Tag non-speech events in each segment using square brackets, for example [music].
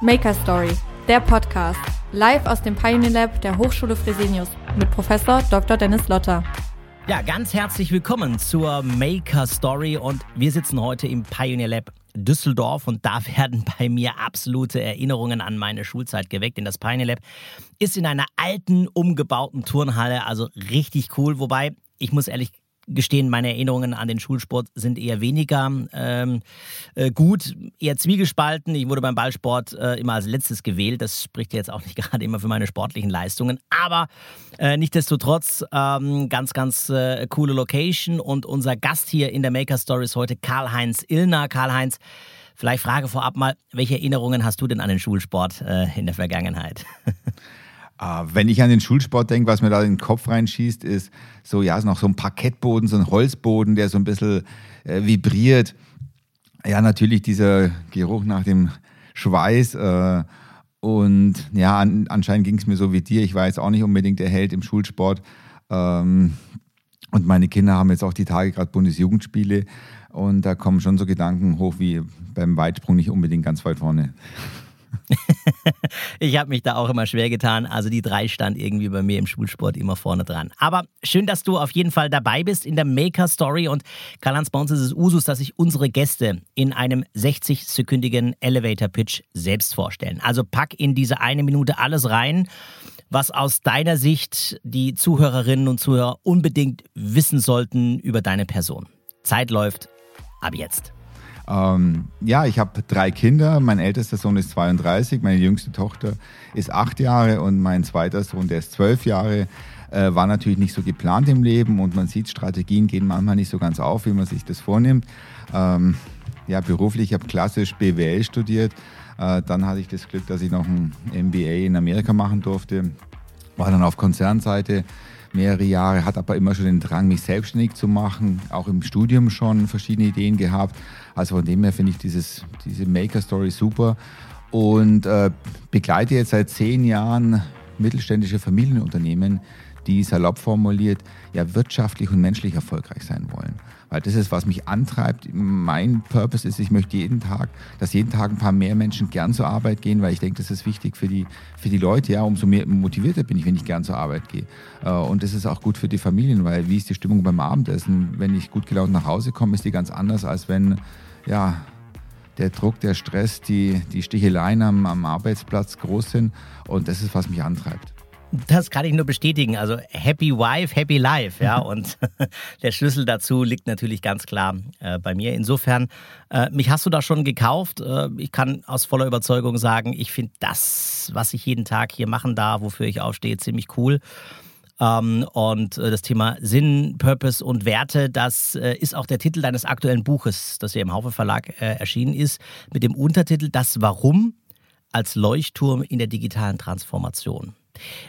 Maker Story, der Podcast, live aus dem Pioneer Lab der Hochschule Fresenius mit Professor Dr. Dennis Lotter. Ja, ganz herzlich willkommen zur Maker Story und wir sitzen heute im Pioneer Lab Düsseldorf und da [laughs] werden bei mir absolute Erinnerungen an meine Schulzeit geweckt. Denn das Pioneer Lab ist in einer alten, umgebauten Turnhalle, also richtig cool. Wobei, ich muss ehrlich gestehen, meine Erinnerungen an den Schulsport sind eher weniger ähm, äh, gut, eher zwiegespalten. Ich wurde beim Ballsport äh, immer als letztes gewählt. Das spricht jetzt auch nicht [laughs] gerade immer für meine sportlichen Leistungen. Aber äh, nichtdestotrotz, ähm, ganz, ganz äh, coole Location. Und unser Gast hier in der Maker Story ist heute Karl-Heinz Illner. Karl-Heinz, vielleicht Frage vorab mal, welche Erinnerungen hast du denn an den Schulsport äh, in der Vergangenheit? [laughs] Ah, wenn ich an den Schulsport denke, was mir da in den Kopf reinschießt, ist so, ja, ist noch so ein Parkettboden, so ein Holzboden, der so ein bisschen äh, vibriert. Ja, natürlich dieser Geruch nach dem Schweiß. Äh, und ja, an, anscheinend ging es mir so wie dir. Ich war jetzt auch nicht unbedingt der Held im Schulsport. Ähm, und meine Kinder haben jetzt auch die Tage gerade Bundesjugendspiele. Und da kommen schon so Gedanken hoch wie beim Weitsprung nicht unbedingt ganz weit vorne. [laughs] ich habe mich da auch immer schwer getan. Also die drei stand irgendwie bei mir im Schulsport immer vorne dran. Aber schön, dass du auf jeden Fall dabei bist in der Maker Story. Und Karl-Heinz, bei uns ist es Usus, dass sich unsere Gäste in einem 60-sekündigen Elevator Pitch selbst vorstellen. Also pack in diese eine Minute alles rein, was aus deiner Sicht die Zuhörerinnen und Zuhörer unbedingt wissen sollten über deine Person. Zeit läuft ab jetzt. Ähm, ja, ich habe drei Kinder. Mein ältester Sohn ist 32, meine jüngste Tochter ist acht Jahre und mein zweiter Sohn, der ist zwölf Jahre. Äh, war natürlich nicht so geplant im Leben und man sieht, Strategien gehen manchmal nicht so ganz auf, wie man sich das vornimmt. Ähm, ja, beruflich, ich habe klassisch BWL studiert. Äh, dann hatte ich das Glück, dass ich noch ein MBA in Amerika machen durfte. War dann auf Konzernseite mehrere Jahre, hat aber immer schon den Drang, mich selbstständig zu machen, auch im Studium schon verschiedene Ideen gehabt. Also von dem her finde ich dieses, diese Maker-Story super und äh, begleite jetzt seit zehn Jahren mittelständische Familienunternehmen, die salopp formuliert ja wirtschaftlich und menschlich erfolgreich sein wollen. Weil das ist, was mich antreibt. Mein Purpose ist, ich möchte jeden Tag, dass jeden Tag ein paar mehr Menschen gern zur Arbeit gehen, weil ich denke, das ist wichtig für die, für die Leute. Ja, umso mehr motivierter bin ich, wenn ich gern zur Arbeit gehe. Äh, und das ist auch gut für die Familien, weil wie ist die Stimmung beim Abendessen? Wenn ich gut gelaunt nach Hause komme, ist die ganz anders, als wenn, ja, der Druck, der Stress, die, die Sticheleien am, am Arbeitsplatz groß sind. Und das ist, was mich antreibt. Das kann ich nur bestätigen. Also Happy Wife, Happy Life, ja. [laughs] Und [laughs] der Schlüssel dazu liegt natürlich ganz klar äh, bei mir. Insofern, äh, mich hast du da schon gekauft. Äh, ich kann aus voller Überzeugung sagen, ich finde das, was ich jeden Tag hier machen darf, wofür ich aufstehe, ziemlich cool. Ähm, und äh, das Thema Sinn, Purpose und Werte, das äh, ist auch der Titel deines aktuellen Buches, das ja im Haufe Verlag äh, erschienen ist, mit dem Untertitel Das Warum als Leuchtturm in der digitalen Transformation.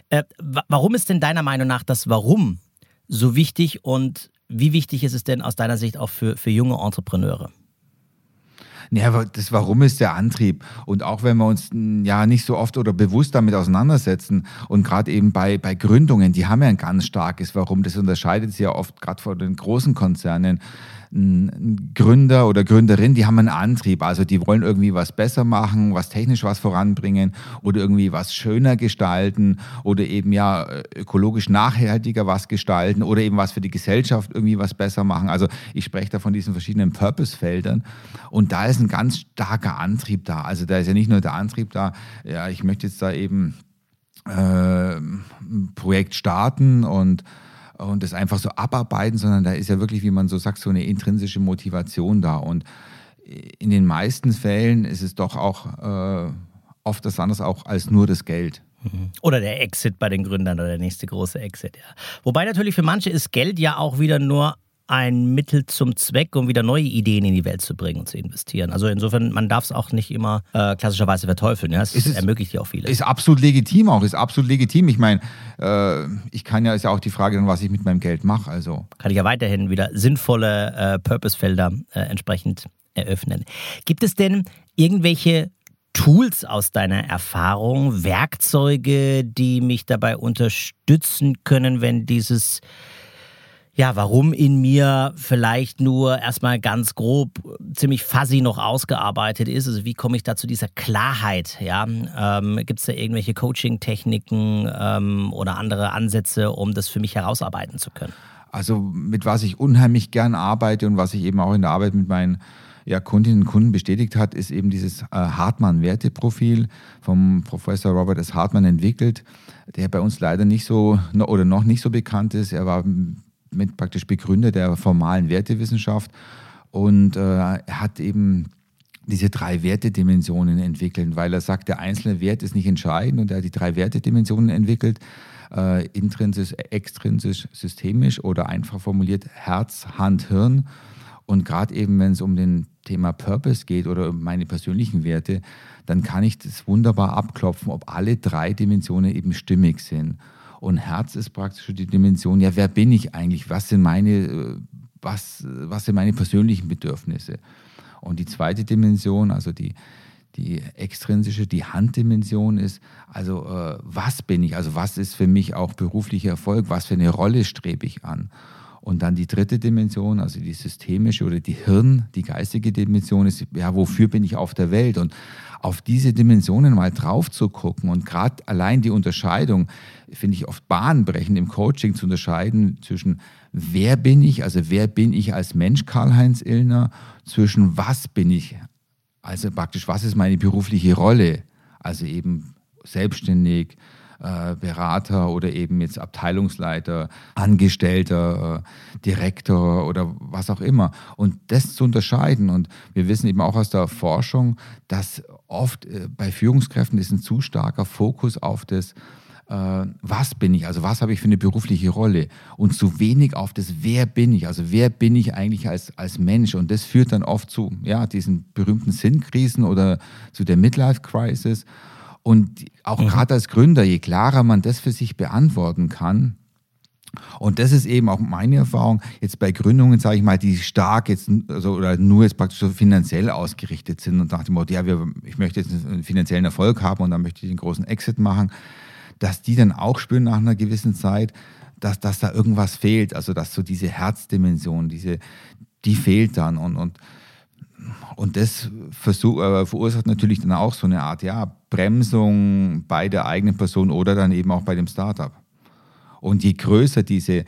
Äh, warum ist denn deiner Meinung nach das Warum so wichtig und wie wichtig ist es denn aus deiner Sicht auch für, für junge Entrepreneure? Ja, das Warum ist der Antrieb. Und auch wenn wir uns ja nicht so oft oder bewusst damit auseinandersetzen und gerade eben bei, bei Gründungen, die haben ja ein ganz starkes Warum. Das unterscheidet sich ja oft gerade von den großen Konzernen ein Gründer oder Gründerin, die haben einen Antrieb. Also die wollen irgendwie was besser machen, was technisch was voranbringen oder irgendwie was schöner gestalten oder eben ja ökologisch nachhaltiger was gestalten oder eben was für die Gesellschaft irgendwie was besser machen. Also ich spreche da von diesen verschiedenen Purpose-Feldern und da ist ein ganz starker Antrieb da. Also da ist ja nicht nur der Antrieb da, ja, ich möchte jetzt da eben äh, ein Projekt starten und und das einfach so abarbeiten, sondern da ist ja wirklich, wie man so sagt, so eine intrinsische Motivation da. Und in den meisten Fällen ist es doch auch äh, oft das anderes auch als nur das Geld. Mhm. Oder der Exit bei den Gründern oder der nächste große Exit, ja. Wobei natürlich für manche ist Geld ja auch wieder nur ein Mittel zum Zweck, um wieder neue Ideen in die Welt zu bringen und zu investieren. Also insofern, man darf es auch nicht immer äh, klassischerweise verteufeln. Ja? Es, es ermöglicht ja auch vieles. Ist absolut legitim auch, ist absolut legitim. Ich meine, äh, ich kann ja, ist ja auch die Frage dann, was ich mit meinem Geld mache. Also. Kann ich ja weiterhin wieder sinnvolle äh, Purpose-Felder äh, entsprechend eröffnen. Gibt es denn irgendwelche Tools aus deiner Erfahrung, Werkzeuge, die mich dabei unterstützen können, wenn dieses ja, warum in mir vielleicht nur erstmal ganz grob, ziemlich fuzzy noch ausgearbeitet ist. Also wie komme ich da zu dieser Klarheit? Ja, ähm, gibt es da irgendwelche Coaching-Techniken ähm, oder andere Ansätze, um das für mich herausarbeiten zu können? Also mit was ich unheimlich gern arbeite und was ich eben auch in der Arbeit mit meinen ja, Kundinnen und Kunden bestätigt hat, ist eben dieses äh, Hartmann-Werteprofil vom Professor Robert S. Hartmann entwickelt, der bei uns leider nicht so oder noch nicht so bekannt ist. Er war mit praktisch Begründer der formalen Wertewissenschaft und äh, hat eben diese drei Wertedimensionen entwickelt, weil er sagt, der einzelne Wert ist nicht entscheidend und er hat die drei Wertedimensionen entwickelt, äh, intrinsisch, extrinsisch, systemisch oder einfach formuliert Herz, Hand, Hirn. Und gerade eben, wenn es um den Thema Purpose geht oder um meine persönlichen Werte, dann kann ich das wunderbar abklopfen, ob alle drei Dimensionen eben stimmig sind. Und Herz ist praktisch die Dimension, ja, wer bin ich eigentlich? Was sind meine, äh, was, was sind meine persönlichen Bedürfnisse? Und die zweite Dimension, also die, die extrinsische, die Handdimension ist, also äh, was bin ich? Also was ist für mich auch beruflicher Erfolg? Was für eine Rolle strebe ich an? Und dann die dritte Dimension, also die systemische oder die Hirn, die geistige Dimension ist, ja, wofür bin ich auf der Welt? Und auf diese Dimensionen mal drauf zu gucken und gerade allein die Unterscheidung, finde ich oft bahnbrechend im Coaching zu unterscheiden zwischen wer bin ich, also wer bin ich als Mensch Karl-Heinz Illner, zwischen was bin ich, also praktisch was ist meine berufliche Rolle, also eben selbstständig, äh, Berater oder eben jetzt Abteilungsleiter, Angestellter, äh, Direktor oder was auch immer. Und das zu unterscheiden. Und wir wissen eben auch aus der Forschung, dass oft äh, bei Führungskräften ist ein zu starker Fokus auf das, was bin ich, also was habe ich für eine berufliche Rolle? Und zu wenig auf das, wer bin ich, also wer bin ich eigentlich als, als Mensch? Und das führt dann oft zu ja, diesen berühmten Sinnkrisen oder zu der Midlife-Crisis und auch mhm. gerade als Gründer, je klarer man das für sich beantworten kann, und das ist eben auch meine Erfahrung, jetzt bei Gründungen, sage ich mal, die stark jetzt also, oder nur jetzt praktisch so finanziell ausgerichtet sind und nach dem Motto, ja, wir, ich möchte jetzt einen finanziellen Erfolg haben und dann möchte ich einen großen Exit machen, dass die dann auch spüren nach einer gewissen Zeit, dass, dass da irgendwas fehlt. Also dass so diese Herzdimension, diese, die fehlt dann. Und, und und das versuch, äh, verursacht natürlich dann auch so eine Art ja, Bremsung bei der eigenen Person oder dann eben auch bei dem Startup. Und je größer diese,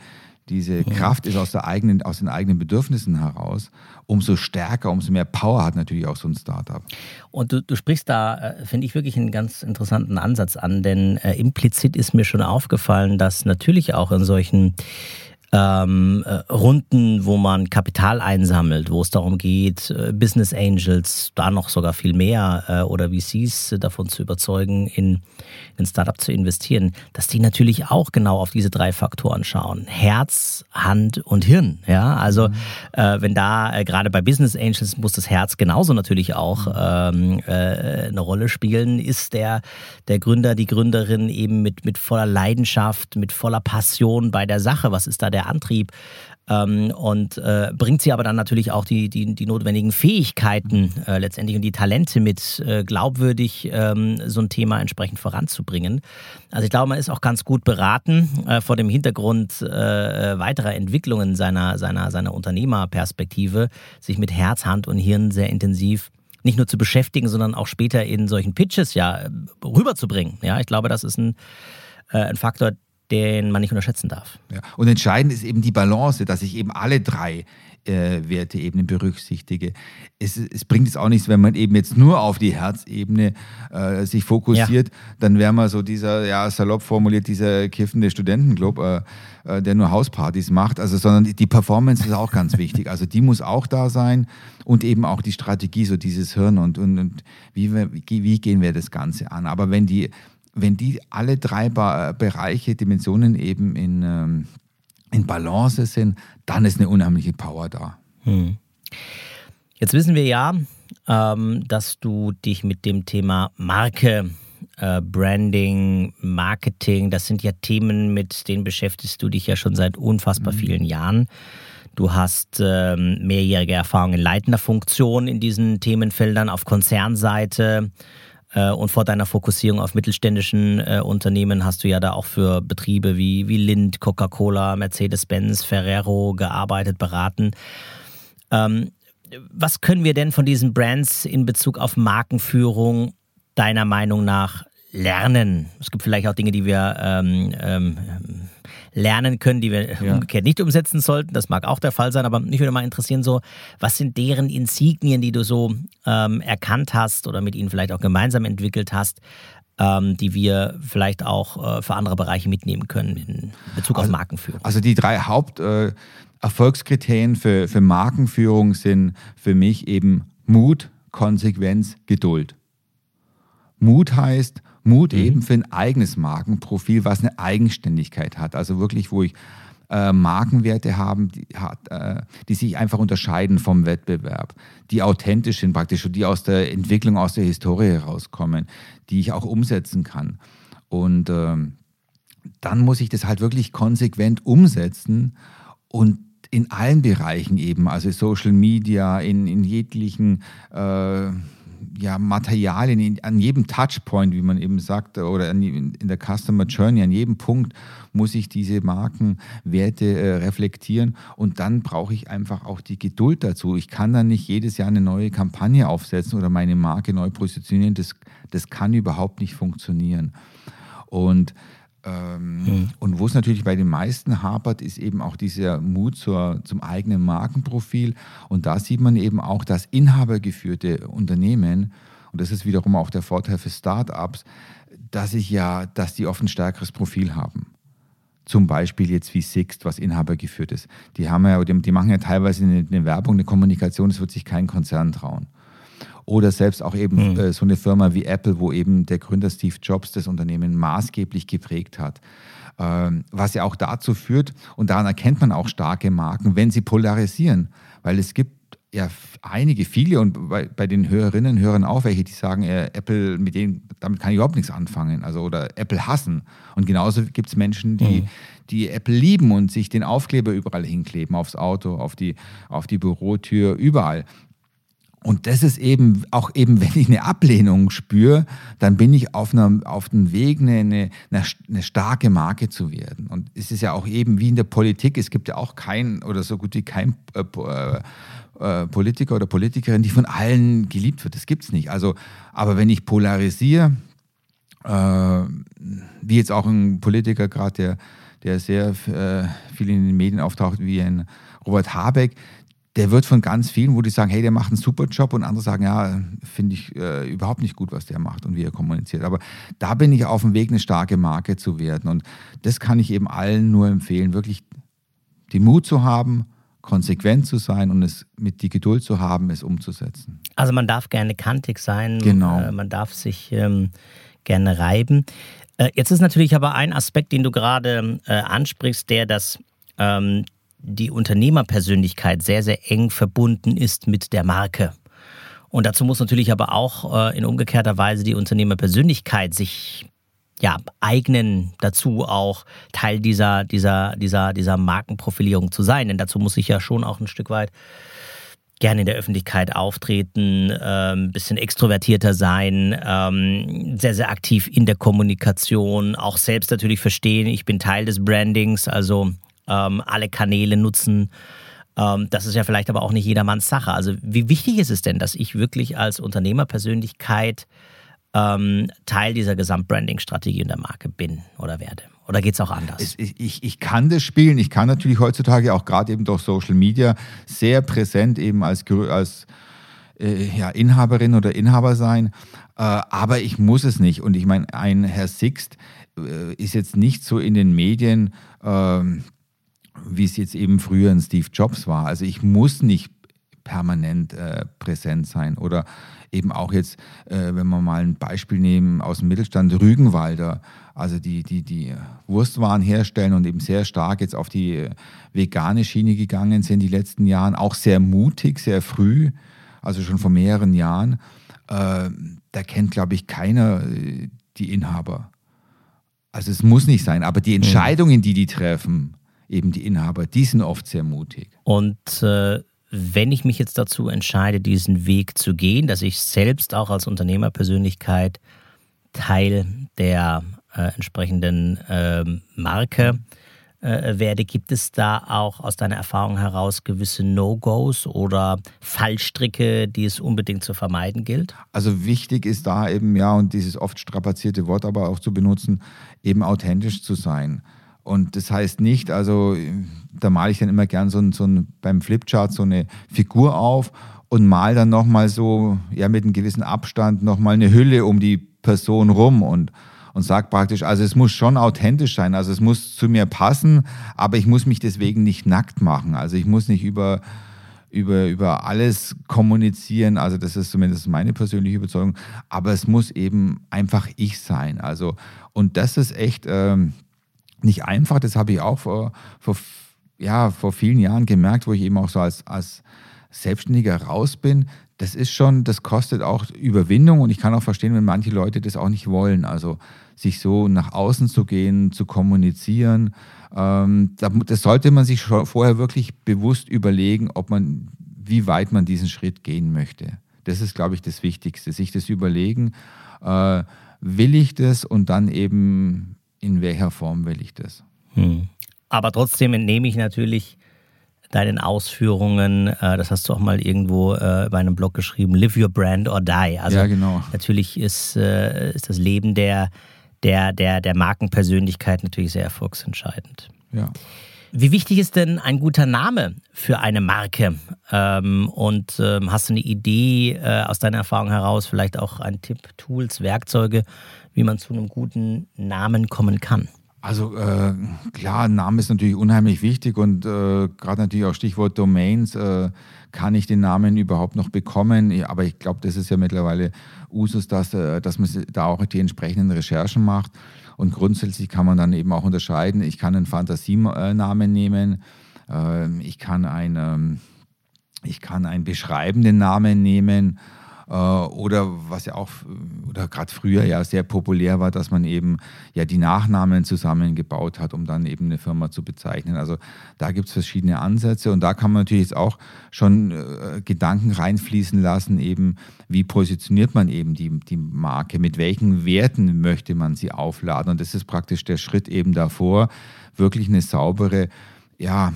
diese ja. Kraft ist aus, der eigenen, aus den eigenen Bedürfnissen heraus, umso stärker, umso mehr Power hat natürlich auch so ein Startup. Und du, du sprichst da, äh, finde ich, wirklich einen ganz interessanten Ansatz an, denn äh, implizit ist mir schon aufgefallen, dass natürlich auch in solchen ähm, äh, Runden, wo man Kapital einsammelt, wo es darum geht, äh, Business Angels, da noch sogar viel mehr äh, oder VCs davon zu überzeugen, in ein Startup zu investieren, dass die natürlich auch genau auf diese drei Faktoren schauen. Herz, Hand und Hirn. Ja, also mhm. äh, wenn da äh, gerade bei Business Angels muss das Herz genauso natürlich auch ähm, äh, eine Rolle spielen. Ist der, der Gründer, die Gründerin eben mit, mit voller Leidenschaft, mit voller Passion bei der Sache? Was ist da der der Antrieb ähm, und äh, bringt sie aber dann natürlich auch die, die, die notwendigen Fähigkeiten äh, letztendlich und die Talente mit, äh, glaubwürdig ähm, so ein Thema entsprechend voranzubringen. Also ich glaube, man ist auch ganz gut beraten äh, vor dem Hintergrund äh, weiterer Entwicklungen seiner, seiner, seiner Unternehmerperspektive, sich mit Herz, Hand und Hirn sehr intensiv nicht nur zu beschäftigen, sondern auch später in solchen Pitches ja rüberzubringen. Ja, ich glaube, das ist ein, äh, ein Faktor, den man nicht unterschätzen darf. Ja. Und entscheidend ist eben die Balance, dass ich eben alle drei äh, Werteebenen berücksichtige. Es, es, bringt es auch nichts, wenn man eben jetzt nur auf die Herzebene äh, sich fokussiert, ja. dann wäre man so dieser, ja, salopp formuliert, dieser kiffende Studentenclub, äh, äh, der nur Hauspartys macht. Also, sondern die Performance ist auch ganz wichtig. Also die muss auch da sein und eben auch die Strategie, so dieses Hirn und, und, und wie, wie, wie gehen wir das Ganze an. Aber wenn die wenn die alle drei ba Bereiche, Dimensionen eben in, ähm, in Balance sind, dann ist eine unheimliche Power da. Hm. Jetzt wissen wir ja, ähm, dass du dich mit dem Thema Marke, äh, Branding, Marketing, das sind ja Themen, mit denen beschäftigst du dich ja schon seit unfassbar mhm. vielen Jahren. Du hast ähm, mehrjährige Erfahrung in leitender Funktion in diesen Themenfeldern auf Konzernseite Äh, und vor deiner Fokussierung auf mittelständischen äh, Unternehmen hast du ja da auch für Betriebe wie, wie Lind, Coca-Cola, Mercedes-Benz, Ferrero gearbeitet, beraten. Ähm, was können wir denn von diesen Brands in Bezug auf Markenführung deiner Meinung nach lernen? Es gibt vielleicht auch Dinge, die wir ähm, ähm, lernen können, die wir ja. umgekehrt nicht umsetzen sollten. Das mag auch der Fall sein, aber mich würde mal interessieren, so, was sind deren Insignien, die du so ähm, erkannt hast oder mit ihnen vielleicht auch gemeinsam entwickelt hast, ähm, die wir vielleicht auch äh, für andere Bereiche mitnehmen können in Bezug also, auf Markenführung? Also die drei Haupterfolgskriterien äh, für, für Markenführung sind für mich eben Mut, Konsequenz, Geduld. Mut heißt, Mut mhm. eben für ein eigenes Markenprofil, was eine Eigenständigkeit hat. Also wirklich, wo ich äh, Markenwerte haben, die, hat, äh, die sich einfach unterscheiden vom Wettbewerb, die authentisch sind praktisch und die aus der Entwicklung, aus der Historie herauskommen, die ich auch umsetzen kann. Und äh, dann muss ich das halt wirklich konsequent umsetzen und in allen Bereichen eben, also Social Media, in, in jeglichen äh, ja, Materialien an jedem Touchpoint, wie man eben sagt, oder in der Customer Journey, an jedem Punkt muss ich diese Markenwerte äh, reflektieren und dann brauche ich einfach auch die Geduld dazu. Ich kann dann nicht jedes Jahr eine neue Kampagne aufsetzen oder meine Marke neu positionieren. Das, das kann überhaupt nicht funktionieren. Und ähm, mhm. Und wo es natürlich bei den meisten hapert, ist eben auch dieser Mut zur, zum eigenen Markenprofil. Und da sieht man eben auch, dass inhabergeführte Unternehmen, und das ist wiederum auch der Vorteil für Startups, dass ich ja, dass die oft ein stärkeres Profil haben. Zum Beispiel jetzt wie Sixt, was inhabergeführt ist. Die haben ja, die machen ja teilweise eine, eine Werbung, eine Kommunikation, das wird sich kein Konzern trauen. Oder selbst auch eben mhm. äh, so eine Firma wie Apple, wo eben der Gründer Steve Jobs das Unternehmen maßgeblich geprägt hat. Ähm, was ja auch dazu führt, und daran erkennt man auch starke Marken, wenn sie polarisieren. Weil es gibt ja einige, viele und bei, bei den Hörerinnen und Hörern auch welche, die sagen, äh, Apple, mit denen, damit kann ich überhaupt nichts anfangen. Also oder Apple hassen. Und genauso gibt es Menschen, die, mhm. die Apple lieben und sich den Aufkleber überall hinkleben, aufs Auto, auf die, auf die Bürotür, überall. Und das ist eben auch eben, [laughs] wenn ich eine Ablehnung spüre, dann bin ich auf, einer, auf dem Weg, eine, eine, eine starke Marke zu werden. Und es ist ja auch eben wie in der Politik, es gibt ja auch kein oder so gut wie kein äh, äh, Politiker oder Politikerin, die von allen geliebt wird. Das gibt es nicht. Also, aber wenn ich polarisiere, äh, wie jetzt auch ein Politiker gerade, der, der sehr äh, viel in den Medien auftaucht, wie ein Robert Habeck, der wird von ganz vielen, wo die sagen, hey, der macht einen super Job und andere sagen, ja, finde ich äh, überhaupt nicht gut, was der macht und wie er kommuniziert. Aber da bin ich auf dem Weg, eine starke Marke zu werden. Und das kann ich eben allen nur empfehlen, wirklich den Mut zu haben, konsequent zu sein und es mit die Geduld zu haben, es umzusetzen. Also man darf gerne kantig sein, genau. Äh, man darf sich ähm, gerne reiben. Äh, jetzt ist natürlich aber ein Aspekt, den du gerade äh, ansprichst, der das ähm, die Unternehmerpersönlichkeit sehr, sehr eng verbunden ist mit der Marke. Und dazu muss natürlich aber auch äh, in umgekehrter Weise die Unternehmerpersönlichkeit sich ja, eignen dazu auch Teil dieser, dieser, dieser, dieser Markenprofilierung zu sein. Denn dazu muss ich ja schon auch ein Stück weit gerne in der Öffentlichkeit auftreten, ein ähm, bisschen extrovertierter sein, ähm, sehr, sehr aktiv in der Kommunikation, auch selbst natürlich verstehen, ich bin Teil des Brandings, also ähm, alle Kanäle nutzen. Ähm, das ist ja vielleicht aber auch nicht jedermanns Sache. Also wie wichtig ist es denn, dass ich wirklich als Unternehmerpersönlichkeit ähm, Teil dieser Gesamtbranding-Strategie und der Marke bin oder werde? Oder geht es auch anders? Ich, ich, ich, kann das spielen. Ich kann natürlich heutzutage auch gerade eben durch Social Media sehr präsent eben als, als äh, ja, Inhaberin oder Inhaber sein. Äh, aber ich muss es nicht. Und ich meine, ein Herr Sixt äh, ist jetzt nicht so in den Medien. Ähm, wie es jetzt eben früher ein Steve Jobs war. Also ich muss nicht permanent äh, präsent sein oder eben auch jetzt, äh, wenn wir mal ein Beispiel nehmen aus dem Mittelstand, Rügenwalder, also die, die, die Wurstwaren herstellen und eben sehr stark jetzt auf die äh, vegane Schiene gegangen sind die letzten Jahren, auch sehr mutig, sehr früh, also schon vor mehreren Jahren. Äh, da kennt, glaube ich, keiner äh, die Inhaber. Also es muss nicht sein, aber die Entscheidungen, die die treffen, eben die Inhaber, die sind oft sehr mutig. Und äh, wenn ich mich jetzt dazu entscheide, diesen Weg zu gehen, dass ich selbst auch als Unternehmerpersönlichkeit Teil der äh, entsprechenden äh, Marke werde, gibt es da auch aus deiner Erfahrung heraus gewisse No-Gos oder Fallstricke, die es unbedingt zu vermeiden gilt? Also wichtig ist da eben, ja, und dieses oft strapazierte Wort aber auch zu benutzen, eben authentisch zu sein. Und das heißt nicht, also da male ich dann immer gern so, so ein, beim Flipchart so eine Figur auf und mal dann nochmal so, ja, mit einem gewissen Abstand nochmal eine Hülle um die Person rum und und sage praktisch, also es muss schon authentisch sein, also es muss zu mir passen, aber ich muss mich deswegen nicht nackt machen. Also ich muss nicht über, über, über alles kommunizieren, also das ist zumindest meine persönliche Überzeugung, aber es muss eben einfach ich sein. Also und das ist echt ähm, nicht einfach, das habe ich auch vor, vor, ja, vor vielen Jahren gemerkt, wo ich eben auch so als, als Selbstständiger raus bin, das ist schon, das kostet auch Überwindung und ich kann auch verstehen, wenn manche Leute das auch nicht wollen. Also sich so nach außen zu gehen, zu kommunizieren. Ähm, das sollte man sich vorher wirklich bewusst überlegen, ob man, wie weit man diesen Schritt gehen möchte. Das ist, glaube ich, das Wichtigste, sich das überlegen, äh, will ich das und dann eben in welcher Form will ich das. Hm. Aber trotzdem entnehme ich natürlich deinen Ausführungen, äh, das hast du auch mal irgendwo äh, bei einem Blog geschrieben, live your brand or die. Also ja, genau. natürlich ist, äh, ist das Leben der der, der, der Markenpersönlichkeit natürlich sehr erfolgsentscheidend. Ja. Wie wichtig ist denn ein guter Name für eine Marke? Ähm, und ähm, hast du eine Idee äh, aus deiner Erfahrung heraus, vielleicht auch ein Tipp, Tools, Werkzeuge, wie man zu einem guten Namen kommen kann? Also äh, klar, Name ist natürlich unheimlich wichtig und äh, gerade natürlich auch Stichwort Domains. Äh, kann ich den Namen überhaupt noch bekommen? Aber ich glaube, das ist ja mittlerweile Usus, dass, äh, dass man da auch die entsprechenden Recherchen macht. Und grundsätzlich kann man dann eben auch unterscheiden. Ich kann einen Fantasienamen nehmen. Ähm, ich kann einen, ich kann einen beschreibenden Namen nehmen. Äh, oder was ja auch, oder gerade früher ja sehr populär war, dass man eben ja die Nachnamen zusammengebaut hat, um dann eben eine Firma zu bezeichnen. Also da gibt es verschiedene Ansätze und da kann man natürlich jetzt auch schon äh, Gedanken reinfließen lassen, eben wie positioniert man eben die, die Marke, mit welchen Werten möchte man sie aufladen. Und das ist praktisch der Schritt eben davor, wirklich eine saubere, ja,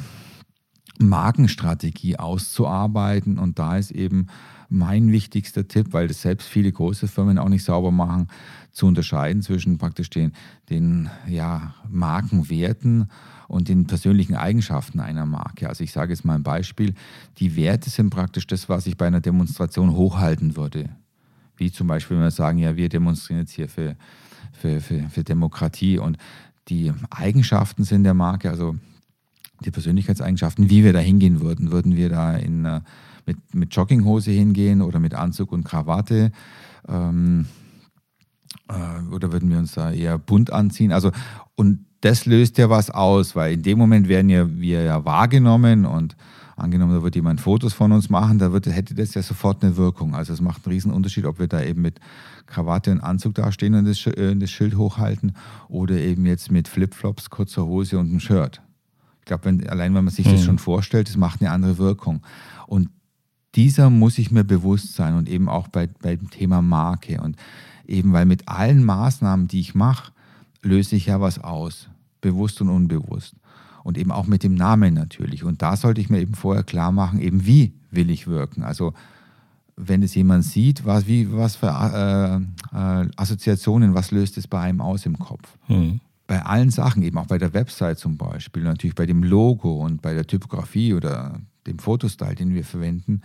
Markenstrategie auszuarbeiten. Und da ist eben mein wichtigster Tipp, weil das selbst viele große Firmen auch nicht sauber machen, zu unterscheiden zwischen praktisch den, den ja, Markenwerten und den persönlichen Eigenschaften einer Marke. Also ich sage jetzt mal ein Beispiel. Die Werte sind praktisch das, was ich bei einer Demonstration hochhalten würde. Wie zum Beispiel, wenn wir sagen, ja, wir demonstrieren jetzt hier für, für, für, für Demokratie und die Eigenschaften sind der Marke, also die Persönlichkeitseigenschaften, wie wir da hingehen würden. Würden wir da in, äh, mit, mit Jogginghose hingehen oder mit Anzug und Krawatte? Ähm, äh, oder würden wir uns da eher bunt anziehen? Also, und das löst ja was aus, weil in dem Moment werden ja wir ja wahrgenommen und angenommen, da wird jemand Fotos von uns machen, da wird, hätte das ja sofort eine Wirkung. Also es macht einen riesen Unterschied, ob wir da eben mit Krawatte und Anzug dastehen und das, äh, das Schild hochhalten oder eben jetzt mit Flipflops, kurzer Hose und einem Shirt. Ich glaube, wenn, allein wenn man sich mhm. das schon vorstellt, das macht eine andere Wirkung. Und dieser muss ich mir bewusst sein und eben auch bei, beim Thema Marke. Und eben, weil mit allen Maßnahmen, die ich mache, löse ich ja was aus, bewusst und unbewusst. Und eben auch mit dem Namen natürlich. Und da sollte ich mir eben vorher klar machen, eben wie will ich wirken. Also wenn es jemand sieht, was, wie, was für äh, äh, Assoziationen, was löst es bei einem aus im Kopf. Mhm bei allen Sachen, eben auch bei der Website zum Beispiel, natürlich bei dem Logo und bei der Typografie oder dem Fotostyle, den wir verwenden,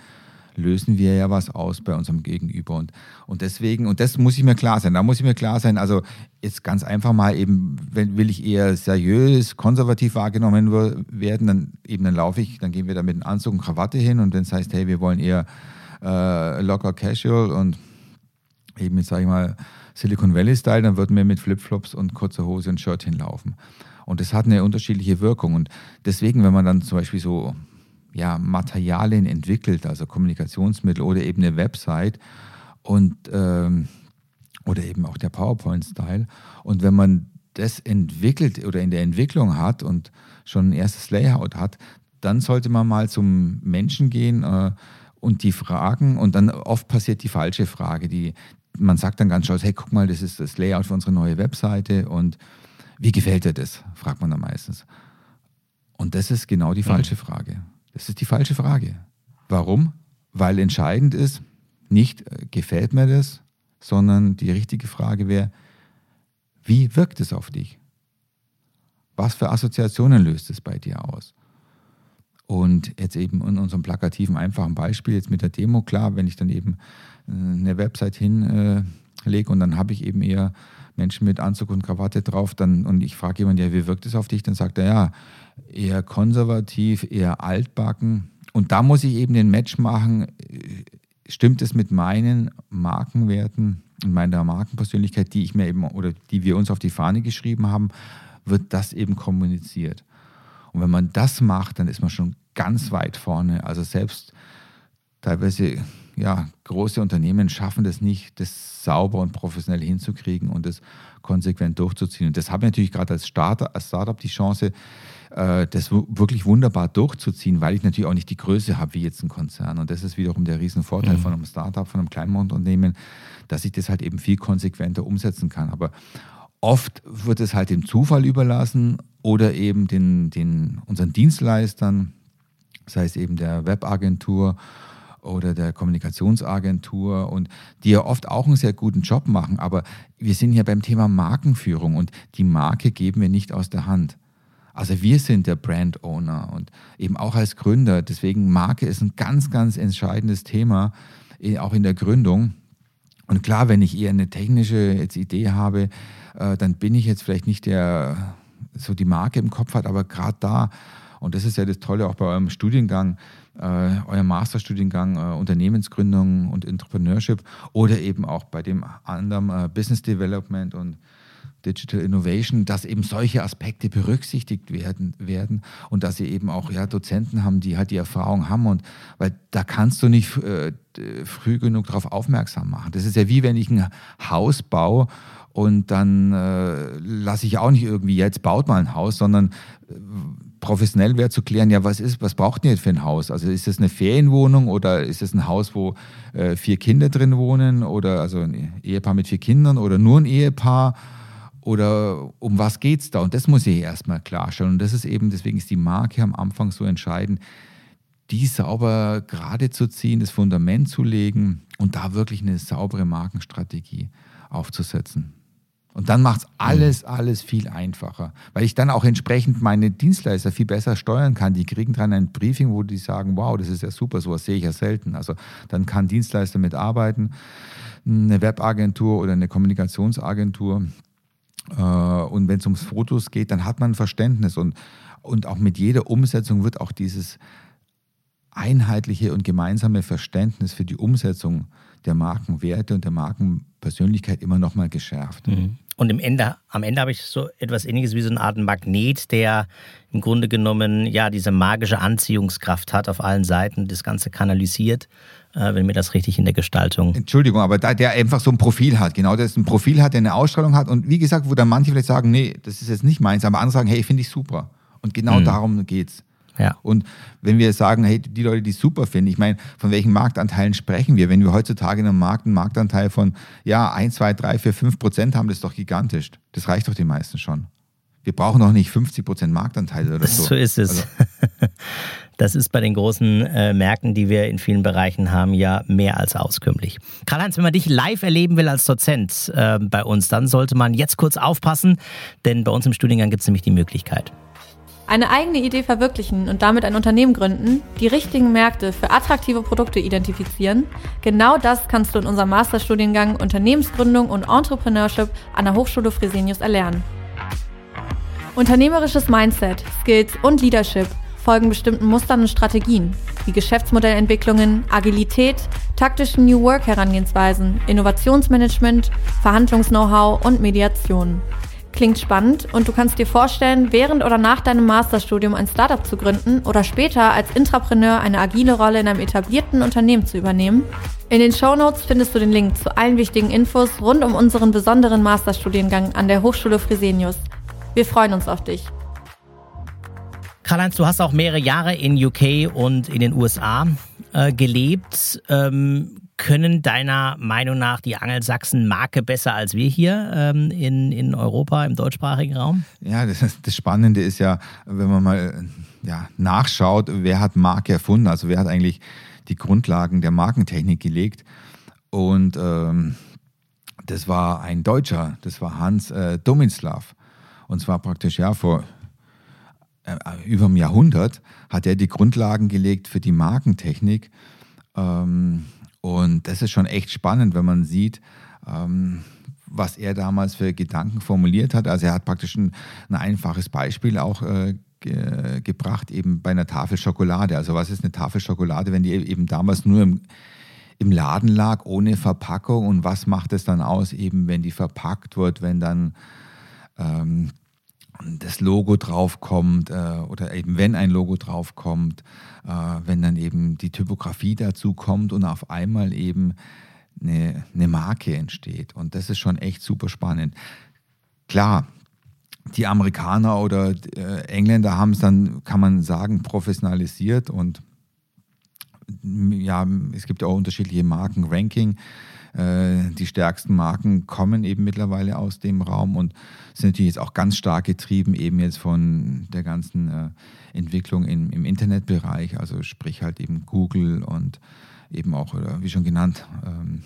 lösen wir ja was aus bei unserem Gegenüber. Und, und deswegen, und das muss ich mir klar sein, da muss ich mir klar sein, also jetzt ganz einfach mal eben, wenn will ich eher seriös, konservativ wahrgenommen werden, dann eben dann laufe ich, dann gehen wir da mit einem Anzug und Krawatte hin und wenn es heißt, hey, wir wollen eher äh, locker casual und eben jetzt sage ich mal Silicon Valley-Style, dann würden wir mit Flipflops und kurzer Hose und Shirt hinlaufen. Und das hat eine unterschiedliche Wirkung. Und deswegen, wenn man dann zum Beispiel so ja, Materialien entwickelt, also Kommunikationsmittel oder eben eine Website und ähm, oder eben auch der PowerPoint-Style. Und wenn man das entwickelt oder in der Entwicklung hat und schon ein erstes Layout hat, dann sollte man mal zum Menschen gehen äh, und die fragen. Und dann oft passiert die falsche Frage. Die, man sagt dann ganz stolz, hey, guck mal, das ist das Layout für unsere neue Webseite und wie gefällt dir das? fragt man dann meistens. Und das ist genau die falsche mhm. Frage. Das ist die falsche Frage. Warum? Weil entscheidend ist, nicht äh, gefällt mir das, sondern die richtige Frage wäre, wie wirkt es auf dich? Was für Assoziationen löst es bei dir aus? Und jetzt eben in unserem plakativen, einfachen Beispiel, jetzt mit der Demo, klar, wenn ich dann eben eine Website hinlege äh, und dann habe ich eben eher Menschen mit Anzug und Krawatte drauf, dann und ich frage jemanden, ja, wie wirkt es auf dich? Dann sagt er, ja, eher konservativ, eher altbacken. Und da muss ich eben den Match machen, stimmt es mit meinen Markenwerten und meiner Markenpersönlichkeit, die ich mir eben oder die wir uns auf die Fahne geschrieben haben, wird das eben kommuniziert. Und wenn man das macht, dann ist man schon ganz weit vorne. Also selbst teilweise ja, große Unternehmen schaffen das nicht, das sauber und professionell hinzukriegen und das konsequent durchzuziehen. Und das habe ich natürlich gerade als, Starter, als Startup die Chance, äh, das wirklich wunderbar durchzuziehen, weil ich natürlich auch nicht die Größe habe wie jetzt ein Konzern. Und das ist wiederum der Riesenvorteil mhm. von einem Startup, von einem kleinen Unternehmen, dass ich das halt eben viel konsequenter umsetzen kann. Aber oft wird es halt dem Zufall überlassen oder eben den, den, unseren Dienstleistern, sei es eben der Webagentur oder der Kommunikationsagentur und die ja oft auch einen sehr guten Job machen. Aber wir sind hier beim Thema Markenführung und die Marke geben wir nicht aus der Hand. Also wir sind der Brand Owner und eben auch als Gründer. Deswegen Marke ist ein ganz, ganz entscheidendes Thema, eh, auch in der Gründung. Und klar, wenn ich eher eine technische jetzt Idee habe, äh, dann bin ich jetzt vielleicht nicht der, so die Marke im Kopf hat, aber gerade da, und das ist ja das Tolle auch bei eurem Studiengang, äh, eurem Masterstudiengang äh, Unternehmensgründung und Entrepreneurship oder eben auch bei dem anderen äh, Business Development und Digital Innovation, dass eben solche Aspekte berücksichtigt werden, werden und dass sie eben auch ja, Dozenten haben, die halt die Erfahrung haben und weil da kannst du nicht äh, früh genug darauf aufmerksam machen. Das ist ja wie wenn ich ein Haus baue und dann äh, lasse ich auch nicht irgendwie, jetzt baut mal ein Haus, sondern äh, professionell wäre zu klären, ja, was ist, was braucht ihr für ein Haus? Also ist das eine Ferienwohnung oder ist es ein Haus, wo äh, vier Kinder drin wohnen oder also ein Ehepaar mit vier Kindern oder nur ein Ehepaar? Oder um was geht es da? Und das muss ich erstmal klarstellen. Und das ist eben, deswegen ist die Marke am Anfang so entscheidend, die sauber gerade zu ziehen, das Fundament zu legen und da wirklich eine saubere Markenstrategie aufzusetzen. Und dann macht es alles, alles viel einfacher, weil ich dann auch entsprechend meine Dienstleister viel besser steuern kann. Die kriegen dann ein Briefing, wo die sagen, wow, das ist ja super, sowas sehe ich ja selten. Also dann kann Dienstleister mitarbeiten, eine Webagentur oder eine Kommunikationsagentur. Äh, und wenn es ums Fotos geht, dann hat man ein Verständnis. Und, und auch mit jeder Umsetzung wird auch dieses einheitliche und gemeinsame Verständnis für die Umsetzung der Markenwerte und der Markenpersönlichkeit immer noch mal geschärft. Mhm. Und im Ende, am Ende habe ich so etwas ähnliches wie so eine Art Magnet, der im Grunde genommen ja diese magische Anziehungskraft hat auf allen Seiten, das Ganze kanalisiert, äh, wenn mir das richtig in der Gestaltung. Entschuldigung, aber da, der einfach so ein Profil hat, genau, der ein Profil hat, der eine Ausstrahlung hat und wie gesagt, wo dann manche vielleicht sagen, nee, das ist jetzt nicht meins, aber andere sagen, hey, finde ich super. Und genau mhm. darum geht's. Ja. Und wenn wir sagen, hey, die Leute, die super finden, ich meine, von welchen Marktanteilen sprechen wir? Wenn wir heutzutage in einem Markt einen Marktanteil von ja, 1, 2, 3, 4, 5 Prozent haben, das ist doch gigantisch. Das reicht doch den meisten schon. Wir brauchen doch nicht 50 Prozent Marktanteil oder so. So ist es. Also. [laughs] Das ist bei den großen äh, Märkten, die wir in vielen Bereichen haben, ja mehr als auskömmlich. Karl-Heinz, wenn man dich live erleben will als Dozent äh, bei uns, dann sollte man jetzt kurz aufpassen, denn bei uns im Studiengang gibt es nämlich die Möglichkeit. Eine eigene Idee verwirklichen und damit ein Unternehmen gründen, die richtigen Märkte für attraktive Produkte identifizieren, genau das kannst du in unserem Masterstudiengang Unternehmensgründung und Entrepreneurship an der Hochschule Fresenius erlernen. Unternehmerisches Mindset, Skills und Leadership folgen bestimmten Mustern und Strategien, wie Geschäftsmodellentwicklungen, Agilität, taktischen New Work Herangehensweisen, Innovationsmanagement, Verhandlungs-Know-how und Mediation. Klingt spannend und du kannst dir vorstellen, während oder nach deinem Masterstudium ein Startup zu gründen oder später als Intrapreneur eine agile Rolle in einem etablierten Unternehmen zu übernehmen? In den Show Notes findest du den Link zu allen wichtigen Infos rund um unseren besonderen Masterstudiengang an der Hochschule Fresenius. Wir freuen uns auf dich. Karl-Heinz, du hast auch mehrere Jahre in UK und in den USA äh, gelebt. Ähm, können deiner Meinung nach die Angelsachsen Marke besser als wir hier ähm, in, in Europa, im deutschsprachigen Raum? Ja, das, das Spannende ist ja, wenn man mal ja, nachschaut, wer hat Marke erfunden, also wer hat eigentlich die Grundlagen der Markentechnik gelegt. Und ähm, das war ein Deutscher, das war Hans äh, Dominslav. Und zwar praktisch ja vor äh, über einem Jahrhundert hat er die Grundlagen gelegt für die Markentechnik. Ähm, und das ist schon echt spannend, wenn man sieht, ähm, was er damals für Gedanken formuliert hat. Also er hat praktisch ein, ein einfaches Beispiel auch äh, ge gebracht, eben bei einer Tafel Schokolade. Also was ist eine Tafel Schokolade, wenn die eben damals nur im, im Laden lag, ohne Verpackung? Und was macht es dann aus, eben wenn die verpackt wird, wenn dann ähm, das Logo draufkommt äh, oder eben wenn ein Logo draufkommt, äh, wenn dann eben die Typografie dazu kommt und auf einmal eben eine, eine Marke entsteht. Und das ist schon echt super spannend. Klar, die Amerikaner oder äh, Engländer haben es dann, kann man sagen, professionalisiert und ja, es gibt ja auch unterschiedliche Markenranking. Äh, die stärksten Marken kommen eben mittlerweile aus dem Raum und sind natürlich jetzt auch ganz stark getrieben eben jetzt von der ganzen äh, Entwicklung im, im Internetbereich, also sprich halt eben Google und eben auch, wie schon genannt, ähm,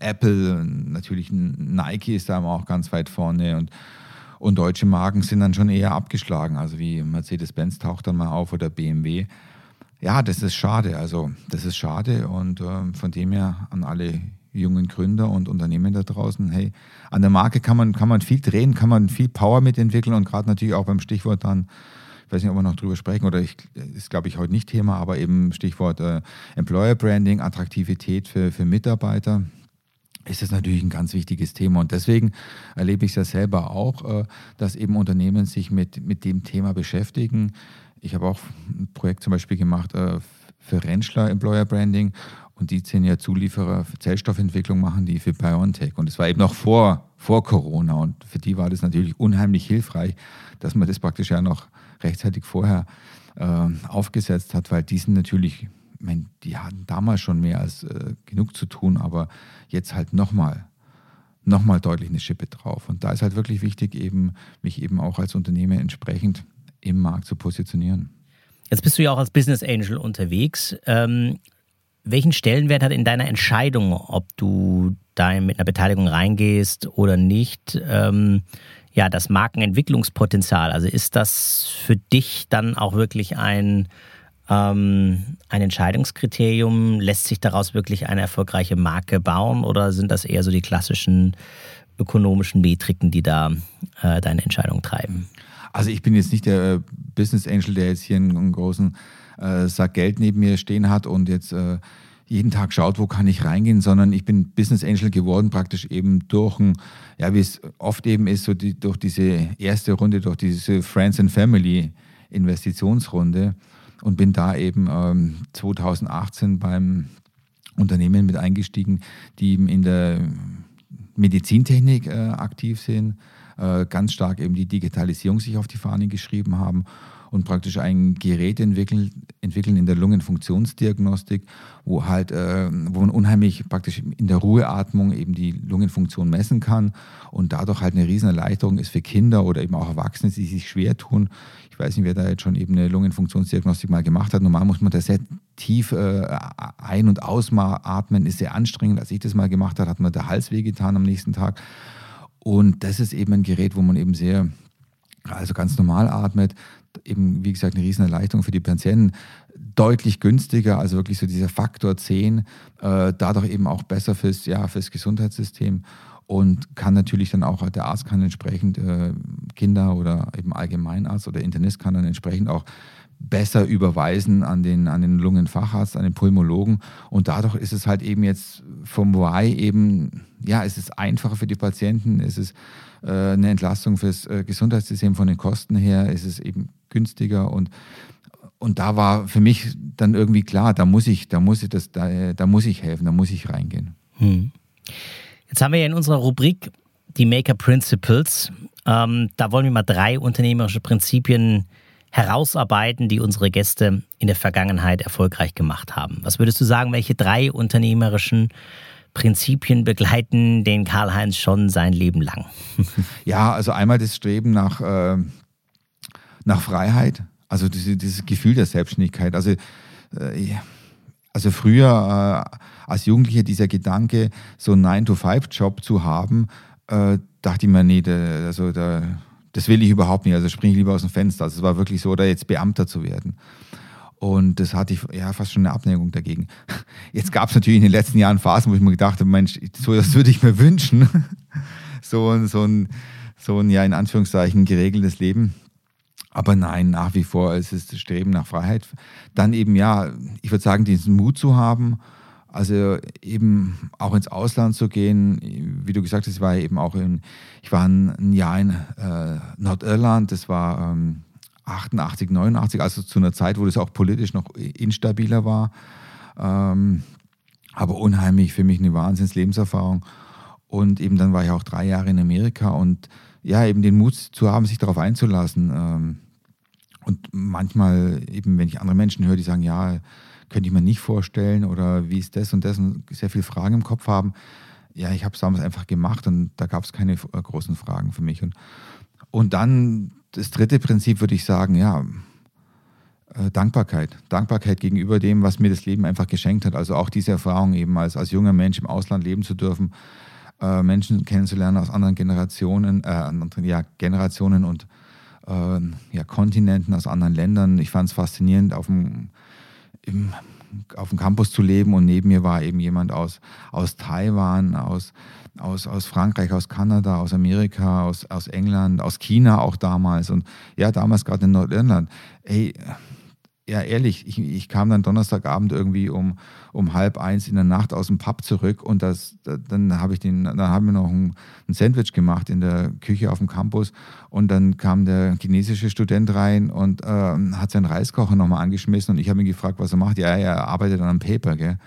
Apple, natürlich Nike ist da auch ganz weit vorne und, und deutsche Marken sind dann schon eher abgeschlagen, also wie Mercedes-Benz taucht dann mal auf oder BMW. Ja, das ist schade, also das ist schade und äh, von dem her an alle jungen Gründer und Unternehmen da draußen, hey, an der Marke kann man, kann man viel drehen, kann man viel Power mitentwickeln und gerade natürlich auch beim Stichwort dann, ich weiß nicht, ob wir noch drüber sprechen oder ich, ist, glaube ich, heute nicht Thema, aber eben Stichwort äh, Employer Branding, Attraktivität für, für Mitarbeiter ist das natürlich ein ganz wichtiges Thema. Und deswegen erlebe ich es ja selber auch, äh, dass eben Unternehmen sich mit, mit dem Thema beschäftigen. Ich habe auch ein Projekt zum Beispiel gemacht äh, für Rentschler Employer Branding und die sind ja Zulieferer für Zellstoffentwicklung, machen die für BioNTech. Und es war eben noch vor, vor Corona. Und für die war das natürlich unheimlich hilfreich, dass man das praktisch ja noch rechtzeitig vorher äh, aufgesetzt hat, weil die sind natürlich, ich meine, die hatten damals schon mehr als äh, genug zu tun, aber jetzt halt nochmal nochmal deutlich eine Schippe drauf. Und da ist halt wirklich wichtig, eben mich eben auch als Unternehmer entsprechend im Markt zu positionieren. Jetzt bist du ja auch als Business Angel unterwegs. Ähm, welchen Stellenwert hat in deiner Entscheidung, ob du da mit einer Beteiligung reingehst oder nicht, ähm, ja, das Markenentwicklungspotenzial? Also ist das für dich dann auch wirklich ein, ähm, ein Entscheidungskriterium? Lässt sich daraus wirklich eine erfolgreiche Marke bauen oder sind das eher so die klassischen ökonomischen Metriken, die da äh, deine Entscheidung treiben? Also ich bin jetzt nicht der äh, Business Angel, der jetzt hier einen, großen äh, Sack Geld neben mir stehen hat und jetzt äh, jeden Tag schaut, wo kann ich reingehen, sondern ich bin Business Angel geworden, praktisch eben durch ein, ja, wie es oft eben ist, so die, durch diese erste Runde, durch diese Friends and Family Investitionsrunde und bin da eben ähm, 2018 beim Unternehmen mit eingestiegen, die eben in der Medizintechnik äh, aktiv sind, äh, ganz stark eben die Digitalisierung sich auf die Fahne geschrieben haben und praktisch ein Gerät entwickeln, entwickeln in der Lungenfunktionsdiagnostik, wo halt, äh, wo man unheimlich praktisch in der Ruheatmung eben die Lungenfunktion messen kann und dadurch halt eine riesen Erleichterung ist für Kinder oder eben auch Erwachsene, die sich schwer tun. Ich weiß nicht, wer da jetzt schon eben eine Lungenfunktionsdiagnostik mal gemacht hat. Normal muss man da sehr tief äh, ein- und ausatmen, ist sehr anstrengend. Als ich das mal gemacht habe, hat mir der Hals wehgetan am nächsten Tag. Und das ist eben ein Gerät, wo man eben sehr, also ganz normal atmet, eben, wie gesagt, eine riesen Erleichterung für die Patienten. Deutlich günstiger, also wirklich so dieser Faktor 10, äh, dadurch eben auch besser fürs, ja, fürs Gesundheitssystem und kann natürlich dann auch, der Arzt kann entsprechend äh, Kinder oder eben Allgemeinarzt oder Internist kann dann entsprechend auch besser überweisen an den, an den Lungenfacharzt, an den Pulmologen. Und dadurch ist es halt eben jetzt vom Why eben, ja, es ist einfacher für die Patienten, es ist äh, eine Entlastung fürs äh, Gesundheitssystem von den Kosten her, es ist eben günstiger und und da war für mich dann irgendwie klar, da muss ich, da muss ich das, da, da muss ich helfen, da muss ich reingehen. Hm. Jetzt haben wir ja in unserer Rubrik die Maker Principles. Ähm, da wollen wir mal drei unternehmerische Prinzipien herausarbeiten, die unsere Gäste in der Vergangenheit erfolgreich gemacht haben. Was würdest du sagen, welche drei unternehmerischen Prinzipien begleiten den Karl-Heinz schon sein Leben lang? [laughs] Ja, also einmal das Streben nach, äh, nach Freiheit, also diese, dieses Gefühl der Selbstständigkeit. Also, äh, also früher äh, als Jugendlicher dieser Gedanke, so einen 9-to-5-Job zu haben, äh, dachte ich mir, nee, da, also da, das will ich überhaupt nicht. Also springe ich lieber aus dem Fenster. Also es war wirklich so, oder jetzt Beamter zu werden. Und das hatte ich ja fast schon eine Abneigung dagegen. [laughs] Jetzt gab es natürlich in den letzten Jahren Phasen, wo ich mir gedacht habe, Mensch, so das würde ich mir wünschen. [laughs] so, so ein, so ein, ja, in Anführungszeichen geregeltes Leben. Aber nein, nach wie vor es ist das Streben nach Freiheit. Dann eben, ja, ich würde sagen, diesen Mut zu haben, also eben auch ins Ausland zu gehen, wie du gesagt hast, ich war eben auch in, ich war ein Jahr in äh, Nordirland, das war ähm, 88, 89, also zu einer Zeit, wo das auch politisch noch instabiler war. Ähm, aber unheimlich für mich eine Wahnsinns-Lebenserfahrung. Und eben dann war ich auch drei Jahre in Amerika und ja, eben den Mut zu haben, sich darauf einzulassen. Ähm, und manchmal eben, wenn ich andere Menschen höre, die sagen, ja, könnte ich mir nicht vorstellen oder wie ist das und das und sehr viele Fragen im Kopf haben. Ja, ich habe es damals einfach gemacht und da gab es keine äh, großen Fragen für mich. Und, und dann das dritte Prinzip würde ich sagen, ja, äh, Dankbarkeit. Dankbarkeit gegenüber dem, was mir das Leben einfach geschenkt hat. Also auch diese Erfahrung eben als, als junger Mensch im Ausland leben zu dürfen, äh, Menschen kennenzulernen aus anderen Generationen, äh, anderen, ja, Generationen und äh, ja, Kontinenten, aus anderen Ländern. Ich fand es faszinierend, auf dem im, auf dem Campus zu leben und neben mir war eben jemand aus, aus Taiwan, aus, aus, aus Frankreich, aus Kanada, aus Amerika, aus, aus England, aus China auch damals und ja, damals gerade in Nordirland. Ey, ja, ehrlich, ich, ich kam dann Donnerstagabend irgendwie um, um halb eins in der Nacht aus dem Pub zurück und das, dann habe ich den, dann haben wir noch ein, ein, Sandwich gemacht in der Küche auf dem Campus und dann kam der chinesische Student rein und äh, hat seinen Reiskocher nochmal angeschmissen und ich habe ihn gefragt, was er macht. Ja, er arbeitet an einem Paper, gell?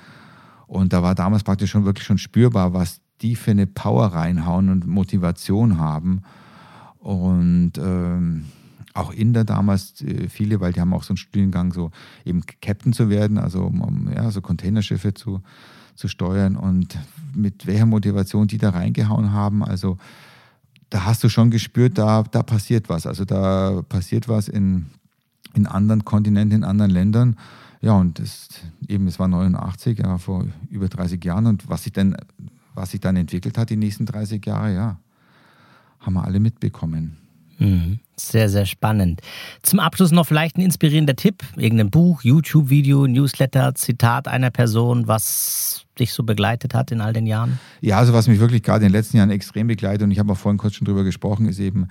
Und da war damals praktisch schon wirklich schon spürbar, was die für eine Power reinhauen und Motivation haben. Und ähm, auch Inder damals äh, viele, weil die haben auch so einen Studiengang, so eben Captain zu werden, also um ja, so Containerschiffe zu, zu steuern und mit welcher Motivation die da reingehauen haben. Also da hast du schon gespürt, da, da passiert was. Also da passiert was in, in anderen Kontinenten, in anderen Ländern. Ja, und das, eben, es war 89, ja, vor über 30 Jahren. Und was sich dann, was sich dann entwickelt hat, die nächsten 30 Jahre, ja, haben wir alle mitbekommen. Mhm. Sehr, sehr spannend. Zum Abschluss noch vielleicht ein inspirierender Tipp, irgendein Buch, YouTube-Video, Newsletter, Zitat einer Person, was dich so begleitet hat in all den Jahren? Ja, also was mich wirklich gerade in den letzten Jahren extrem begleitet, und ich habe auch vorhin kurz schon drüber gesprochen, ist eben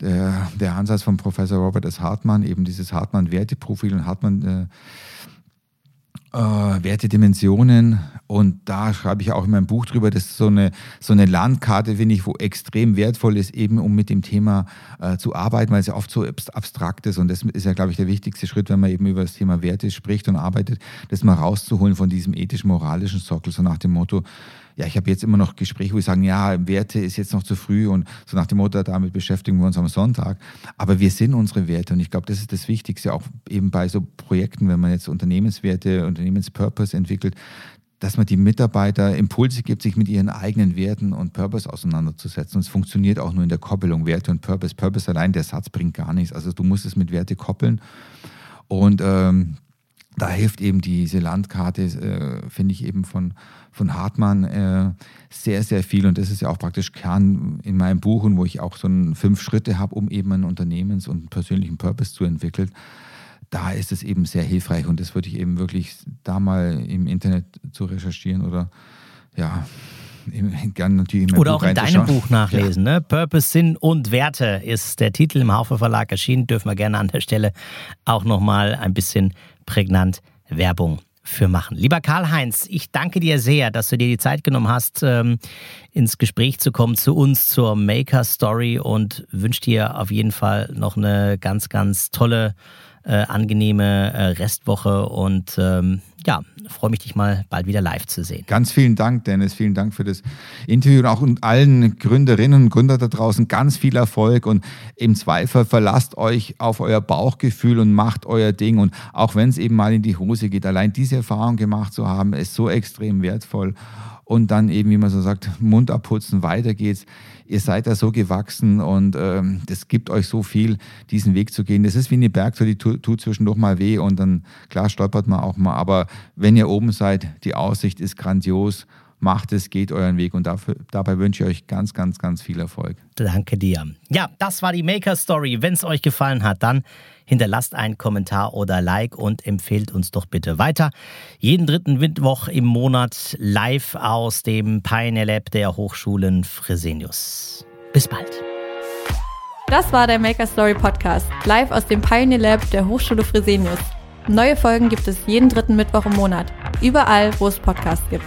der, der Ansatz von Professor Robert S. Hartmann, eben dieses Hartmann-Werteprofil und Hartmann äh, äh, Wertedimensionen. Und da schreibe ich auch in meinem Buch drüber, das ist so eine, so eine Landkarte, finde ich, wo extrem wertvoll ist, eben um mit dem Thema äh, zu arbeiten, weil es ja oft so abstrakt ist. Und das ist ja, glaube ich, der wichtigste Schritt, wenn man eben über das Thema Werte spricht und arbeitet, das mal rauszuholen von diesem ethisch-moralischen Sockel, so nach dem Motto, ja, ich habe jetzt immer noch Gespräche, wo ich sage, ja, Werte ist jetzt noch zu früh und so nach dem Motto, damit beschäftigen wir uns am Sonntag. Aber wir sind unsere Werte und ich glaube, das ist das Wichtigste, auch eben bei so Projekten, wenn man jetzt Unternehmenswerte, Unternehmenspurpose entwickelt, dass man die Mitarbeiter Impulse gibt, sich mit ihren eigenen Werten und Purpose auseinanderzusetzen. Und es funktioniert auch nur in der Koppelung, Werte und Purpose. Purpose allein, der Satz bringt gar nichts. Also du musst es mit Werte koppeln. Und ähm, da hilft eben diese Landkarte, äh, finde ich eben von, von Hartmann äh, sehr, sehr viel. Und das ist ja auch praktisch Kern in meinem Buch und wo ich auch so ein fünf Schritte habe, um eben einen Unternehmens- und einen persönlichen Purpose zu entwickeln. Da ist es eben sehr hilfreich und das würde ich eben wirklich da mal im Internet zu recherchieren oder ja, [laughs] gerne natürlich in Oder Buch auch in deinem Buch nachlesen. Ja. Ne? Purpose, Sinn und Werte ist der Titel im Haufe Verlag erschienen. Dürfen wir gerne an der Stelle auch nochmal ein bisschen prägnant Werbung für machen. Lieber Karl-Heinz, ich danke dir sehr, dass du dir die Zeit genommen hast, ähm, ins Gespräch zu kommen zu uns zur Maker Story und wünsche dir auf jeden Fall noch eine ganz, ganz tolle äh, angenehme äh, Restwoche und ähm, ja, freue mich, dich mal bald wieder live zu sehen. Ganz vielen Dank, Dennis. Vielen Dank für das Interview und auch allen Gründerinnen und Gründern da draußen ganz viel Erfolg und im Zweifel verlasst euch auf euer Bauchgefühl und macht euer Ding und auch wenn es eben mal in die Hose geht, allein diese Erfahrung gemacht zu haben, ist so extrem wertvoll und dann eben, wie man so sagt, Mund abputzen, weiter geht's. Ihr seid da so gewachsen und ähm, das gibt euch so viel, diesen Weg zu gehen. Das ist wie eine Bergtour, die tut, zwischendurch mal weh und dann, klar, stolpert man auch mal. Aber wenn ihr oben seid, die Aussicht ist grandios macht es, geht euren Weg und dafür, dabei wünsche ich euch ganz, ganz, ganz viel Erfolg. Danke dir. Ja, das war die Maker Story. Wenn es euch gefallen hat, dann hinterlasst einen Kommentar oder Like und empfehlt uns doch bitte weiter. Jeden dritten Mittwoch im Monat live aus dem Pioneer Lab der Hochschulen Fresenius. Bis bald. Das war der Maker Story Podcast, live aus dem Pioneer Lab der Hochschule Fresenius. Neue Folgen gibt es jeden dritten Mittwoch im Monat, überall, wo es Podcasts gibt.